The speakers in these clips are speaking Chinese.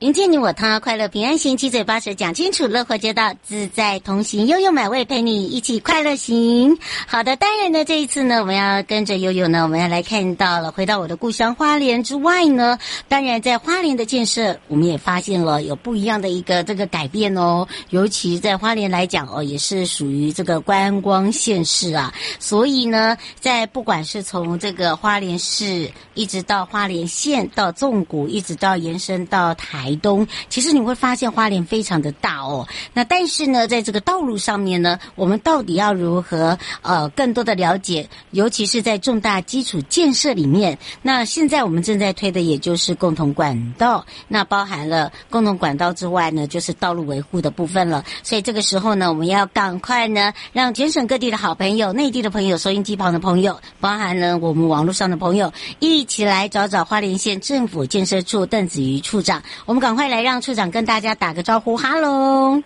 迎接你我他，快乐平安行，七嘴八舌讲清楚，乐活街道自在同行，悠悠美味陪你一起快乐行。好的，当然呢，这一次呢，我们要跟着悠悠呢，我们要来看到了，回到我的故乡花莲之外呢，当然在花莲的建设，我们也发现了有不一样的一个这个改变哦。尤其在花莲来讲哦，也是属于这个观光县市啊，所以呢，在不管是从这个花莲市，一直到花莲县，到纵谷，一直到延伸到台。台东，其实你会发现花莲非常的大哦。那但是呢，在这个道路上面呢，我们到底要如何呃更多的了解？尤其是在重大基础建设里面，那现在我们正在推的也就是共同管道，那包含了共同管道之外呢，就是道路维护的部分了。所以这个时候呢，我们要赶快呢，让全省各地的好朋友、内地的朋友、收音机旁的朋友，包含了我们网络上的朋友，一起来找找花莲县政府建设处邓子瑜处长。我们。赶快来让处长跟大家打个招呼，哈喽！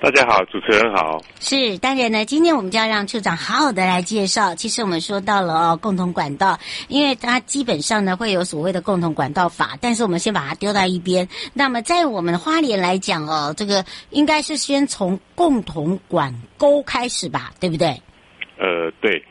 大家好，主持人好。是，当然呢，今天我们就要让处长好好的来介绍。其实我们说到了哦，共同管道，因为它基本上呢会有所谓的共同管道法，但是我们先把它丢到一边。那么在我们花莲来讲哦，这个应该是先从共同管沟开始吧，对不对？呃，对。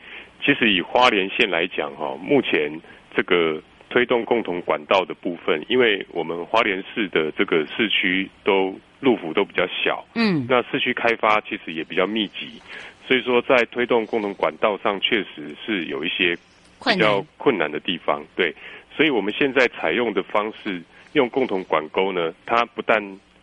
其实以花莲县来讲哈，目前这个。推动共同管道的部分，因为我们花莲市的这个市区都路幅都比较小，嗯，那市区开发其实也比较密集，所以说在推动共同管道上，确实是有一些比较困难的地方，对，所以我们现在采用的方式，用共同管沟呢，它不但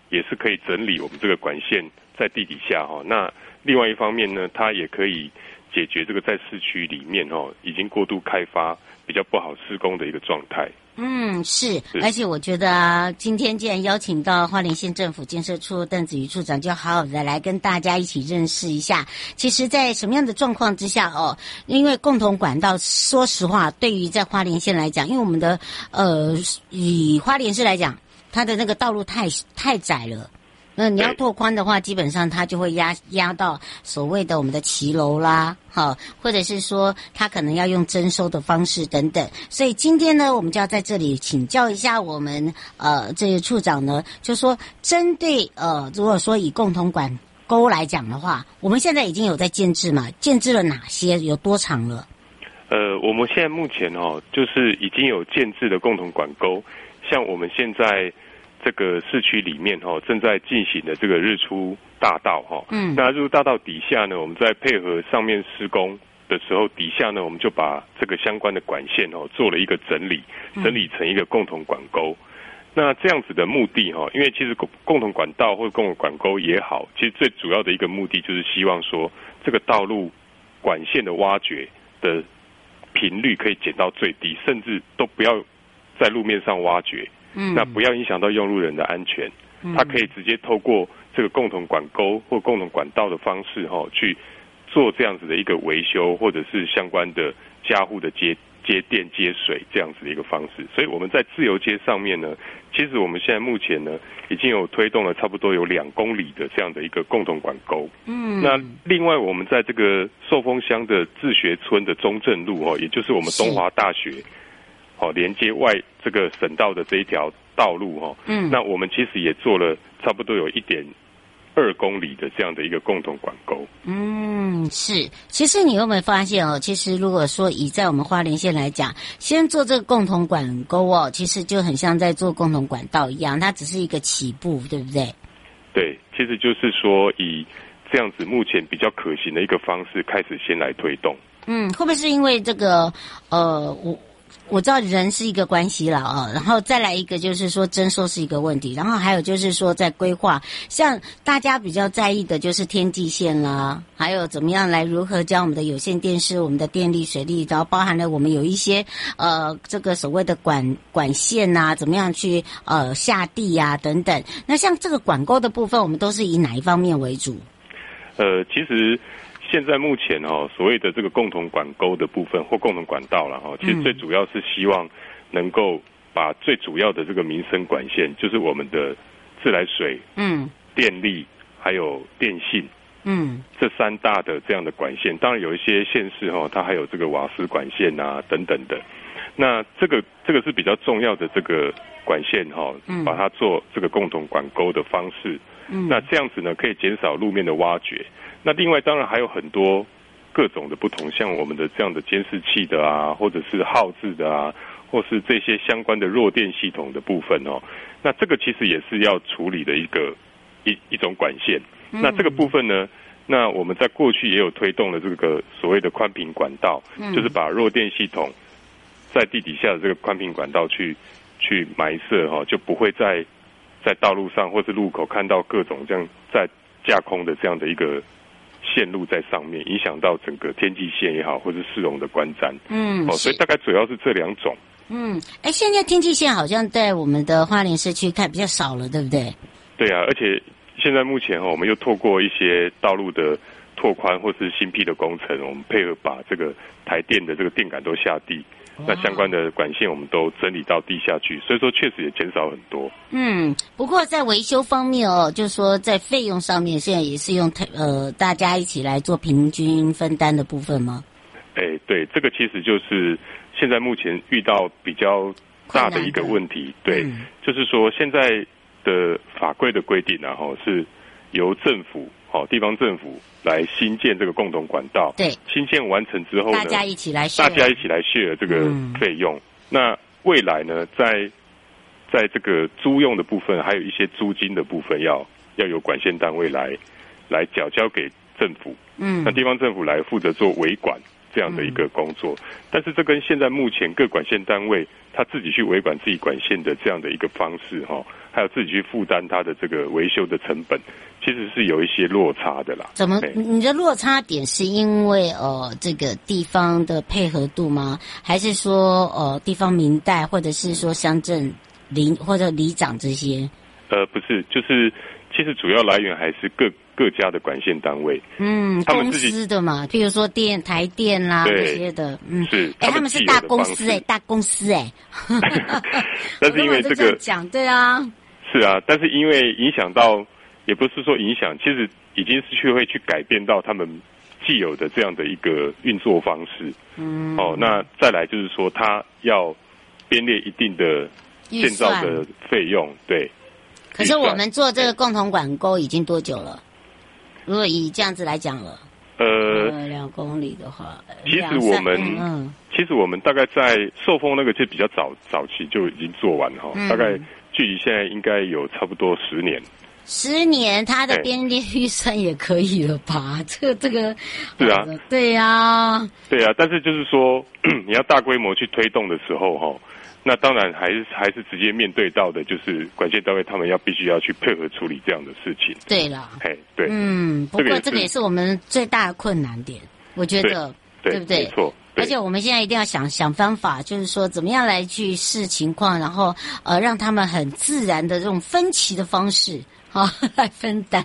也是可以整理我们这个管线在地底下哈，那另外一方面呢，它也可以解决这个在市区里面哦已经过度开发。比较不好施工的一个状态。嗯，是，而且我觉得啊，今天既然邀请到花莲县政府建设处邓子瑜处长，就好好的来跟大家一起认识一下。其实，在什么样的状况之下哦？因为共同管道，说实话，对于在花莲县来讲，因为我们的呃，以花莲市来讲，它的那个道路太太窄了。那你要拓宽的话，基本上它就会压压到所谓的我们的骑楼啦，好，或者是说它可能要用征收的方式等等。所以今天呢，我们就要在这里请教一下我们呃这个处长呢，就说针对呃如果说以共同管沟来讲的话，我们现在已经有在建置嘛？建置了哪些？有多长了？呃，我们现在目前哦，就是已经有建置的共同管沟，像我们现在。这个市区里面哈，正在进行的这个日出大道哈，嗯，那日出大道底下呢，我们在配合上面施工的时候，底下呢，我们就把这个相关的管线哦做了一个整理，整理成一个共同管沟。那这样子的目的哈，因为其实共共同管道或者共同管沟也好，其实最主要的一个目的就是希望说，这个道路管线的挖掘的频率可以减到最低，甚至都不要在路面上挖掘。嗯，那不要影响到用路人的安全，他可以直接透过这个共同管沟或共同管道的方式哈，去做这样子的一个维修，或者是相关的加护的接接电接水这样子的一个方式。所以我们在自由街上面呢，其实我们现在目前呢已经有推动了差不多有两公里的这样的一个共同管沟。嗯，那另外我们在这个寿丰乡的自学村的中正路哦，也就是我们东华大学。好，连接外这个省道的这一条道路哈，嗯，那我们其实也做了差不多有一点二公里的这样的一个共同管沟。嗯，是。其实你有没有发现哦？其实如果说以在我们花莲县来讲，先做这个共同管沟哦，其实就很像在做共同管道一样，它只是一个起步，对不对？对，其实就是说以这样子目前比较可行的一个方式开始先来推动。嗯，会不会是因为这个呃我？我知道人是一个关系了啊，然后再来一个就是说征收是一个问题，然后还有就是说在规划，像大家比较在意的就是天际线啦，还有怎么样来如何将我们的有线电视、我们的电力、水利，然后包含了我们有一些呃这个所谓的管管线呐、啊，怎么样去呃下地呀、啊、等等。那像这个管沟的部分，我们都是以哪一方面为主？呃，其实。现在目前哦，所谓的这个共同管沟的部分或共同管道了哈，其实最主要是希望能够把最主要的这个民生管线，就是我们的自来水、嗯，电力还有电信，嗯，这三大的这样的管线，当然有一些县市哈，它还有这个瓦斯管线啊等等的。那这个这个是比较重要的这个管线哈，把它做这个共同管沟的方式，嗯，那这样子呢，可以减少路面的挖掘。那另外当然还有很多各种的不同，像我们的这样的监视器的啊，或者是号志的啊，或是这些相关的弱电系统的部分哦。那这个其实也是要处理的一个一一种管线。那这个部分呢，那我们在过去也有推动了这个所谓的宽频管道，就是把弱电系统在地底下的这个宽频管道去去埋设哈，就不会在在道路上或是路口看到各种这样在架空的这样的一个。线路在上面，影响到整个天际线也好，或是市容的观瞻。嗯，哦，所以大概主要是这两种。嗯，哎，现在天际线好像在我们的花莲市区看比较少了，对不对？对啊，而且现在目前哈，我们又透过一些道路的拓宽或是新辟的工程，我们配合把这个台电的这个电杆都下地。那相关的管线我们都整理到地下去，所以说确实也减少很多。嗯，不过在维修方面哦，就是说在费用上面，现在也是用呃大家一起来做平均分担的部分吗？哎，对，这个其实就是现在目前遇到比较大的一个问题。对，嗯、就是说现在的法规的规定然后是由政府。哦，地方政府来新建这个共同管道，对，新建完成之后呢，大家一起来，大家一起来 share 这个费用。嗯、那未来呢，在在这个租用的部分，还有一些租金的部分要，要要由管线单位来来缴交给政府。嗯，那地方政府来负责做维管这样的一个工作。嗯、但是这跟现在目前各管线单位他自己去维管自己管线的这样的一个方式，哈，还有自己去负担他的这个维修的成本。其实是有一些落差的啦。怎么？你的落差点是因为呃这个地方的配合度吗？还是说呃地方民代，或者是说乡镇邻或者里长这些？呃，不是，就是其实主要来源还是各各家的管线单位。嗯，他们公司的嘛，譬如说电台电啦这些的。嗯，是。哎，他们是大公司哎，大公司哎。但是因为这个讲对啊。是啊，但是因为影响到。也不是说影响，其实已经是去会去改变到他们既有的这样的一个运作方式。嗯。哦，那再来就是说，他要编列一定的建造的费用，对。可是我们做这个共同管沟已经多久了？如果以这样子来讲了，呃，两公里的话，其实我们，嗯，其实我们大概在寿丰那个就比较早早期就已经做完哈，大概距离现在应该有差不多十年。十年，它的编列预算也可以了吧？这 个这个，是啊，对呀，对啊。但是就是说，你要大规模去推动的时候，哈，那当然还是还是直接面对到的，就是管线单位他们要必须要去配合处理这样的事情。对了，嘿，对，嗯，不过这个也是我们最大的困难点，我觉得，对不对？没错。而且我们现在一定要想想方法，就是说怎么样来去视情况，然后呃让他们很自然的这种分歧的方式。啊来分担。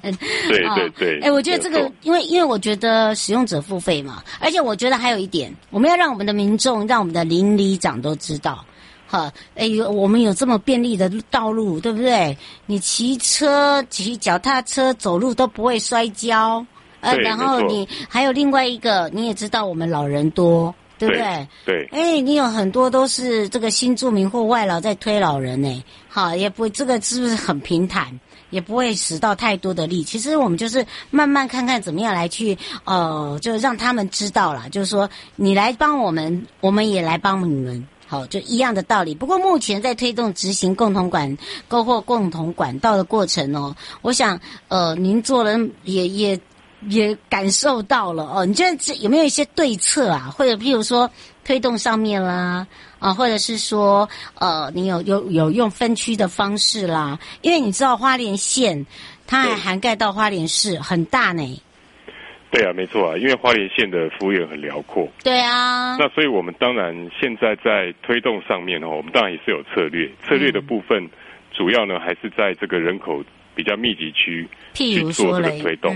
对对对。哎，我觉得这个，因为因为我觉得使用者付费嘛，而且我觉得还有一点，我们要让我们的民众，让我们的邻里长都知道。哈，哎，有我们有这么便利的道路，对不对？你骑车、骑脚踏车、走路都不会摔跤，呃，然后你还有另外一个，你也知道我们老人多，对不对？对。哎，你有很多都是这个新住民或外劳在推老人呢，好，也不这个是不是很平坦，也不会使到太多的力。其实我们就是慢慢看看怎么样来去，呃，就让他们知道了，就是说你来帮我们，我们也来帮你们。好，就一样的道理。不过目前在推动执行共同管购或共同管道的过程哦，我想呃，您做人也也也感受到了哦。你觉得这有没有一些对策啊？或者譬如说推动上面啦啊，或者是说呃，你有有有用分区的方式啦？因为你知道花莲县它还涵盖到花莲市，很大呢。对啊，没错啊，因为花莲县的幅员很辽阔。对啊。那所以我们当然现在在推动上面哦，我们当然也是有策略。策略的部分，主要呢还是在这个人口比较密集区去做这个推动。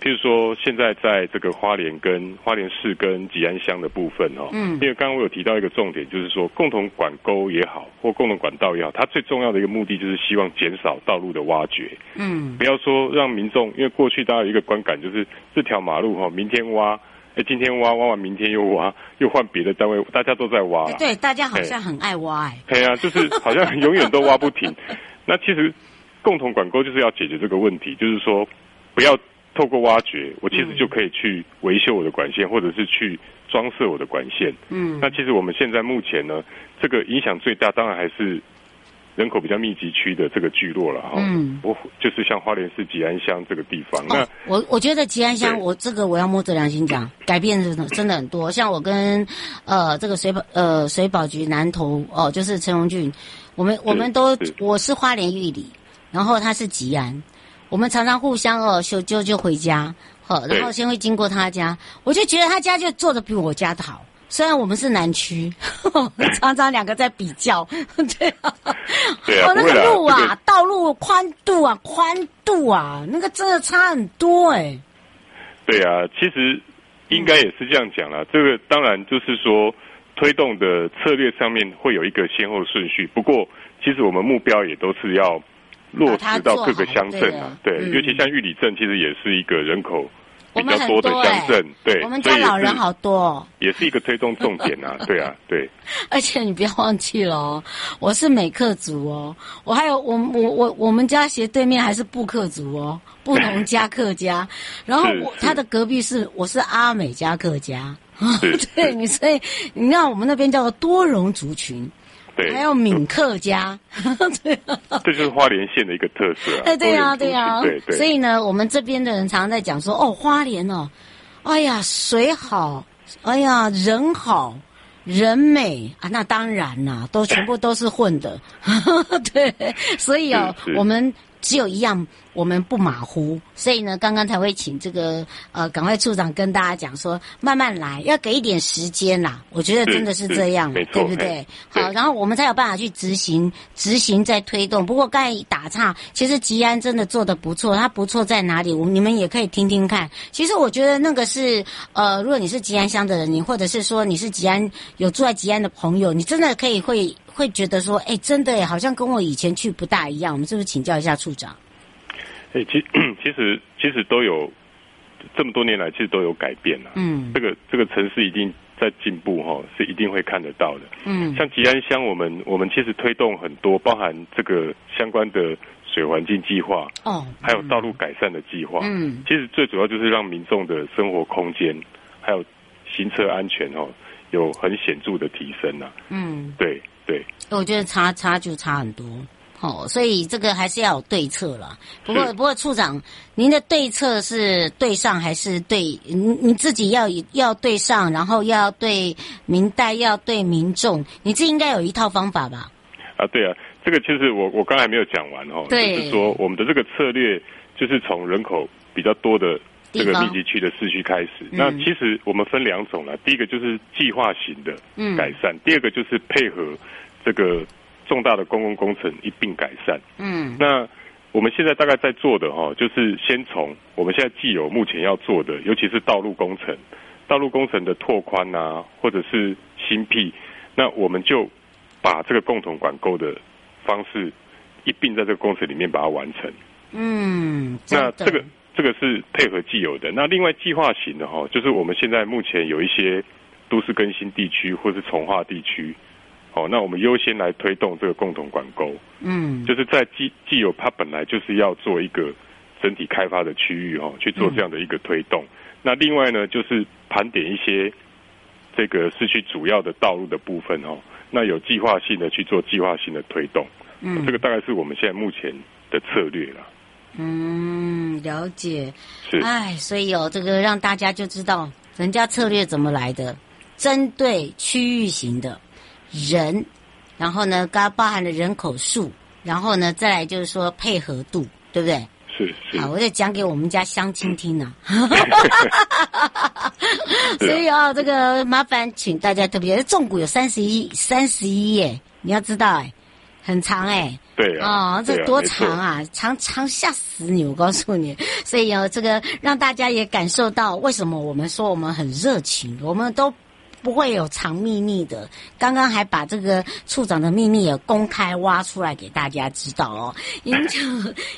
譬如说，现在在这个花莲跟花莲市跟吉安乡的部分哦，嗯，因为刚刚我有提到一个重点，就是说共同管沟也好，或共同管道也好，它最重要的一个目的就是希望减少道路的挖掘，嗯，不要说让民众，因为过去大家有一个观感就是这条马路哈，明天挖，哎，今天挖挖完，明天又挖，又换别的单位，大家都在挖，对，大家好像很爱挖，哎，对啊，就是好像永远都挖不停。那其实共同管沟就是要解决这个问题，就是说不要。透过挖掘，我其实就可以去维修我的管线，嗯、或者是去装设我的管线。嗯，那其实我们现在目前呢，这个影响最大，当然还是人口比较密集区的这个聚落了哈。嗯，我就是像花莲市吉安乡这个地方。哦、那我我觉得吉安乡，我这个我要摸着良心讲，改变真的真的很多。像我跟呃这个水保呃水保局南投哦，就是陈荣俊，我们我们都我是花莲玉里，然后他是吉安。我们常常互相哦，就就就回家，好，然后先会经过他家，我就觉得他家就做的比我家的好。虽然我们是南区，常常两个在比较，对啊，对啊，哦，那个路啊，道路宽度啊，宽度啊，那个真的差很多哎。对啊，其实应该也是这样讲啦。这个当然就是说推动的策略上面会有一个先后顺序，不过其实我们目标也都是要。落实到各个乡镇啊，对，尤其像玉里镇，其实也是一个人口比较多的乡镇，对，我们家老人好多，也是一个推动重点啊，对啊，对。而且你不要忘记了哦，我是美克族哦，我还有我我我我们家斜对面还是布克族哦，布农加客家，然后我他的隔壁是我是阿美加客家，对，你所以你看我们那边叫做多荣族群。对，还有闽客家，对啊，这就是花莲县的一个特色啊。哎，对啊，对啊，对对。所以呢，我们这边的人常常在讲说，哦，花莲哦，哎呀，水好，哎呀，人好，人美啊，那当然啦，都全部都是混的，对。所以哦，我们只有一样。我们不马虎，所以呢，刚刚才会请这个呃，赶快处长跟大家讲说，慢慢来，要给一点时间啦。我觉得真的是这样，对不对？好，然后我们才有办法去执行，执行再推动。不过刚才打岔，其实吉安真的做的不错，它不错在哪里？我们你们也可以听听看。其实我觉得那个是呃，如果你是吉安乡的人，你或者是说你是吉安有住在吉安的朋友，你真的可以会会觉得说，哎，真的好像跟我以前去不大一样。我们是不是请教一下处长？哎，其 其实其实都有这么多年来，其实都有改变了。嗯，这个这个城市一定在进步哈，是一定会看得到的。嗯，像吉安乡，我们我们其实推动很多，包含这个相关的水环境计划哦，还有道路改善的计划。嗯，其实最主要就是让民众的生活空间还有行车安全哦，有很显著的提升呐。嗯，对对，我觉得差差就差很多。哦，所以这个还是要有对策了。不过，不过处长，您的对策是对上还是对？你你自己要要对上，然后要对民代，要对民众，你这应该有一套方法吧？啊，对啊，这个其实我我刚才没有讲完哦。就是说我们的这个策略就是从人口比较多的这个密集区的市区开始。嗯、那其实我们分两种了，第一个就是计划型的改善，嗯、第二个就是配合这个。重大的公共工程一并改善。嗯，那我们现在大概在做的哈，就是先从我们现在既有目前要做的，尤其是道路工程、道路工程的拓宽啊，或者是新辟，那我们就把这个共同管沟的方式一并在这个工程里面把它完成。嗯，那这个这个是配合既有的。那另外计划型的哈，就是我们现在目前有一些都市更新地区或是从化地区。哦，那我们优先来推动这个共同管沟，嗯，就是在既既有它本来就是要做一个整体开发的区域哈，去做这样的一个推动。嗯、那另外呢，就是盘点一些这个市区主要的道路的部分哦，那有计划性的去做计划性的推动，嗯，这个大概是我们现在目前的策略了。嗯，了解。是，哎，所以哦这个让大家就知道人家策略怎么来的，针对区域型的。人，然后呢，刚包含了人口数，然后呢，再来就是说配合度，对不对？是是。好，我再讲给我们家乡亲听 呢。所以啊、哦，这个麻烦请大家特别，重股有三十一三十一耶，你要知道哎，很长哎。对啊。哦，这多长啊？啊长长吓死你！我告诉你，所以哦，这个让大家也感受到为什么我们说我们很热情，我们都。不会有藏秘密的。刚刚还把这个处长的秘密也公开挖出来给大家知道哦。迎接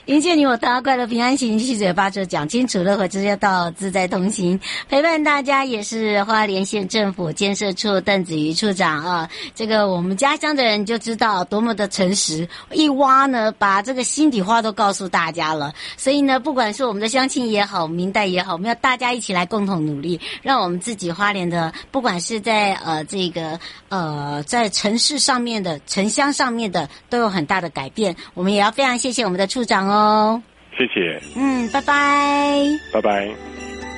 迎接你我，大家快乐平安行，七嘴八舌讲清楚，乐活直接到自在同行，陪伴大家也是花莲县政府建设处邓子瑜处长啊。这个我们家乡的人就知道多么的诚实，一挖呢，把这个心底话都告诉大家了。所以呢，不管是我们的乡亲也好，民代也好，我们要大家一起来共同努力，让我们自己花莲的不管是。在呃这个呃在城市上面的城乡上面的都有很大的改变，我们也要非常谢谢我们的处长哦。谢谢。嗯，拜拜。拜拜。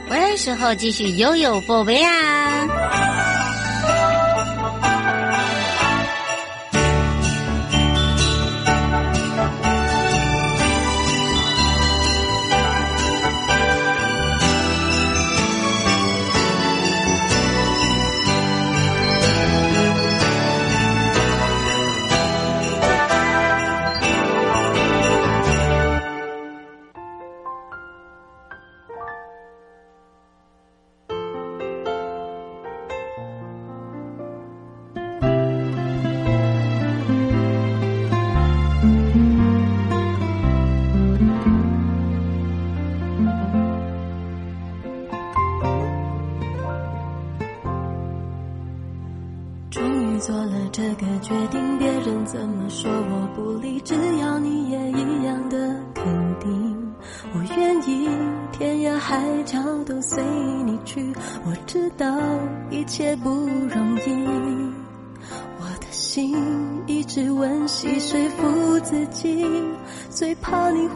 回来时候继续悠悠宝贝啊。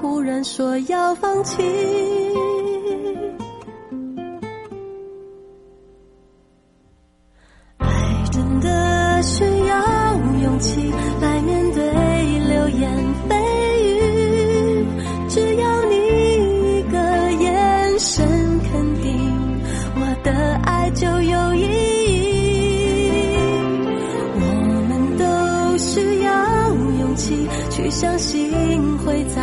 忽然说要放弃，爱真的需要勇气来面对流言蜚语，只要你一个眼神肯定，我的爱就有意义。我们都需要勇气去相信。会在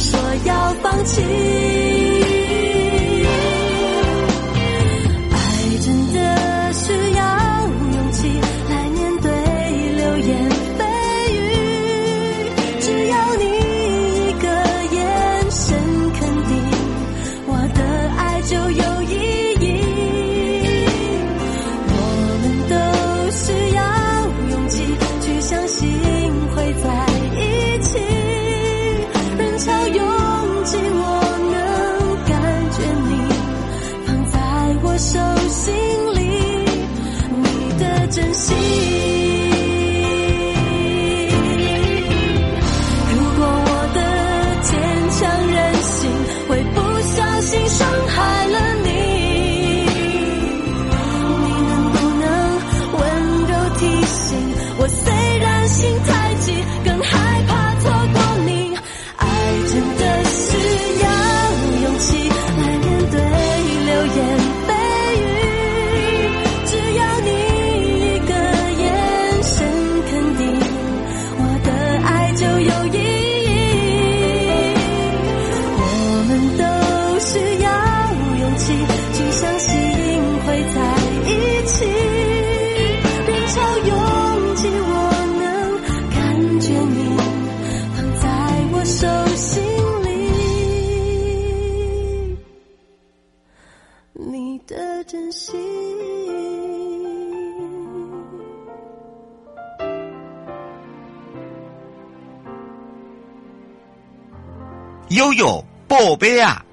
说要放弃。悠，宝贝啊！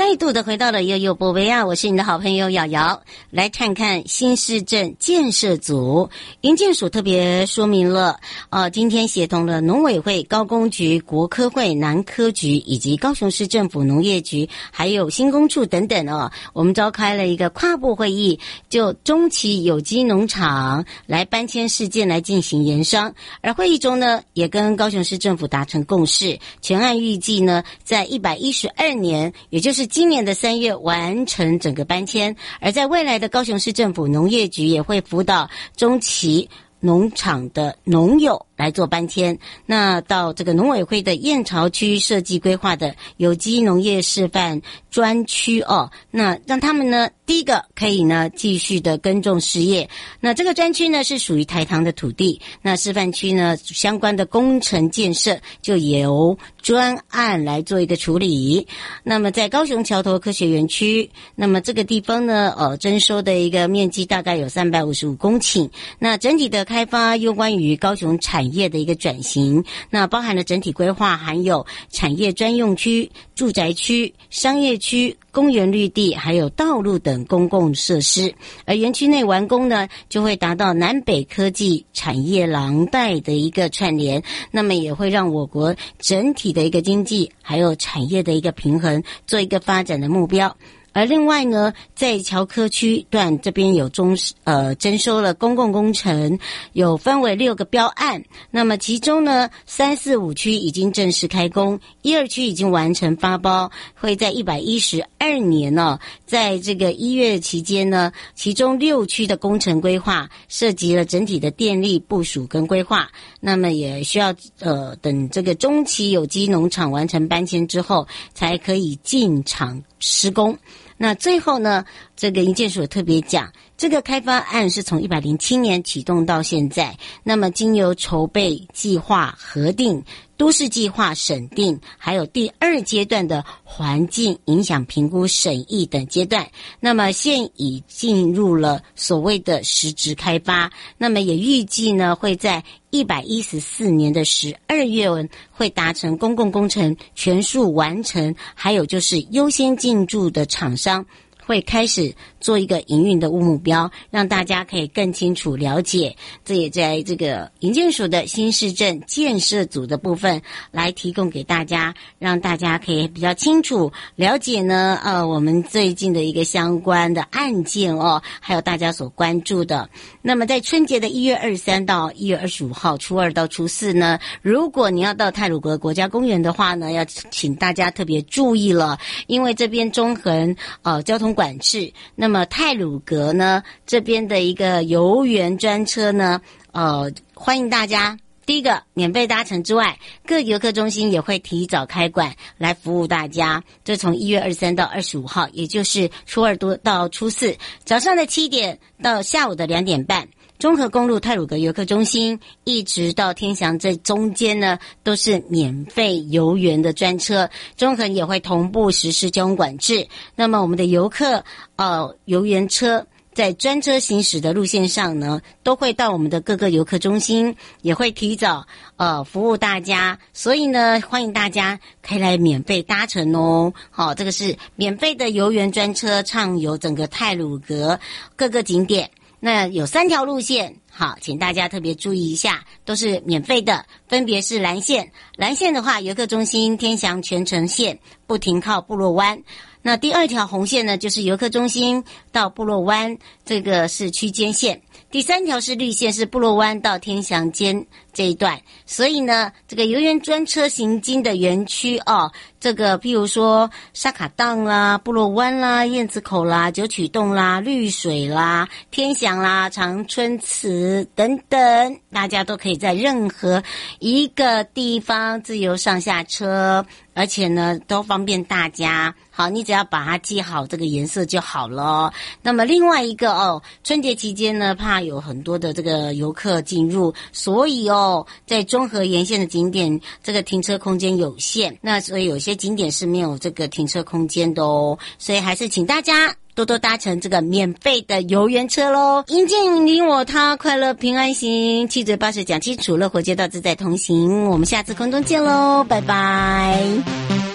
再度的回到了悠悠宝贝啊，我是你的好朋友瑶瑶，来看看新市镇建设组营建署特别说明了，呃，今天协同了农委会、高工局、国科会、南科局以及高雄市政府农业局，还有新工处等等哦，我们召开了一个跨部会议，就中期有机农场来搬迁事件来进行研商，而会议中呢，也跟高雄市政府达成共识，全案预计呢，在一百一十二年，也就是今年的三月完成整个搬迁，而在未来的高雄市政府农业局也会辅导中旗农场的农友来做搬迁。那到这个农委会的燕巢区设计规划的有机农业示范专区哦，那让他们呢，第一个可以呢继续的耕种事业。那这个专区呢是属于台糖的土地，那示范区呢相关的工程建设就由专案来做一个处理。那么在高雄桥头科学园区，那么这个地方呢，呃，征收的一个面积大概有三百五十五公顷。那整体的开发又关于高雄产业的一个转型，那包含了整体规划，含有产业专用区、住宅区、商业区。公园绿地还有道路等公共设施，而园区内完工呢，就会达到南北科技产业廊带的一个串联，那么也会让我国整体的一个经济还有产业的一个平衡做一个发展的目标。而另外呢，在桥科区段这边有中呃征收了公共工程，有分为六个标案。那么其中呢，三四五区已经正式开工，一二区已经完成发包，会在一百一十二年呢、在这个一月期间呢，其中六区的工程规划涉及了整体的电力部署跟规划，那么也需要呃等这个中期有机农场完成搬迁之后，才可以进场施工。那最后呢，这个营建署特别讲，这个开发案是从一百零七年启动到现在，那么经由筹备、计划、核定、都市计划审定，还有第二阶段的环境影响评估审议等阶段，那么现已进入了所谓的实质开发，那么也预计呢会在一百一十四年的十二月会达成公共工程全数完成，还有就是优先进驻的厂商。会开始做一个营运的目标，让大家可以更清楚了解。这也在这个营建署的新市镇建设组的部分来提供给大家，让大家可以比较清楚了解呢。呃，我们最近的一个相关的案件哦，还有大家所关注的。那么在春节的一月二十三到一月二十五号，初二到初四呢，如果你要到泰鲁阁国家公园的话呢，要请大家特别注意了，因为这边中横呃交通。管制。那那么泰鲁阁呢，这边的一个游园专车呢，呃，欢迎大家。第一个免费搭乘之外，各游客中心也会提早开馆来服务大家。这从一月二十三到二十五号，也就是初二多到初四，早上的七点到下午的两点半。中和公路泰鲁阁游客中心一直到天祥这中间呢，都是免费游园的专车。中和也会同步实施交通管制。那么我们的游客，呃，游园车在专车行驶的路线上呢，都会到我们的各个游客中心，也会提早呃服务大家，所以呢，欢迎大家可以来免费搭乘哦。好，这个是免费的游园专车，畅游整个泰鲁阁各个景点。那有三条路线，好，请大家特别注意一下，都是免费的，分别是蓝线。蓝线的话，游客中心天祥全程线不停靠部落湾。那第二条红线呢，就是游客中心到部落湾，这个是区间线。第三条是绿线，是部落湾到天祥间这一段。所以呢，这个游园专车行经的园区哦，这个譬如说沙卡荡啦、部落湾啦、燕子口啦、九曲洞啦、绿水啦、天祥啦、长春祠等等，大家都可以在任何一个地方自由上下车。而且呢，都方便大家。好，你只要把它记好这个颜色就好了。那么另外一个哦，春节期间呢，怕有很多的这个游客进入，所以哦，在中和沿线的景点，这个停车空间有限。那所以有些景点是没有这个停车空间的哦。所以还是请大家多多搭乘这个免费的游园车喽。营建你我他，快乐平安行，七嘴八舌讲清楚，乐活街道自在同行。我们下次空中见喽，拜拜。